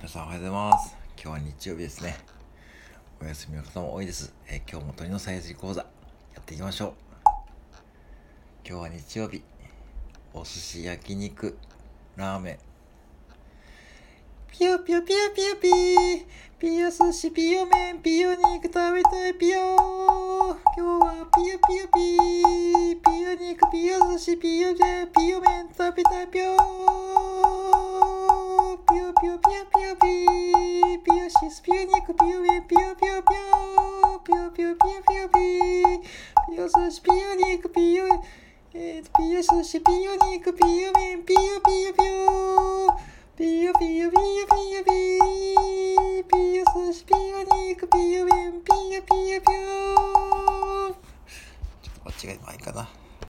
皆さんおはようございます。今日は日曜日ですね。お休みの方も多いです。え今日も鳥のさえずり講座やっていきましょう。今日は日曜日。お寿司、焼肉、ラーメン。ピヨピヨピヨピヨピー。ピヨ寿司、ピヨ麺、ピヨ肉食べたいピヨー。今日はピヨピヨピー。ピヨ肉、ピヨ寿司、ピヨ麺、ピヨ麺食べたいピヨピヨシス、ピヨ肉、ピヨ麺、ピヨピヨピヨー。ピヨピヨピヨピヨピー。ピヨ寿司、ピヨ肉、ピヨ、えーと、ピヨ寿司、ピヨ肉、ピヨ麺、ピヨピヨピヨー。ピヨピヨピヨピヨピー。ピヨ寿司、ピヨ肉、ピヨ麺、ピヨピヨピヨー。ちょっと間違いないかな。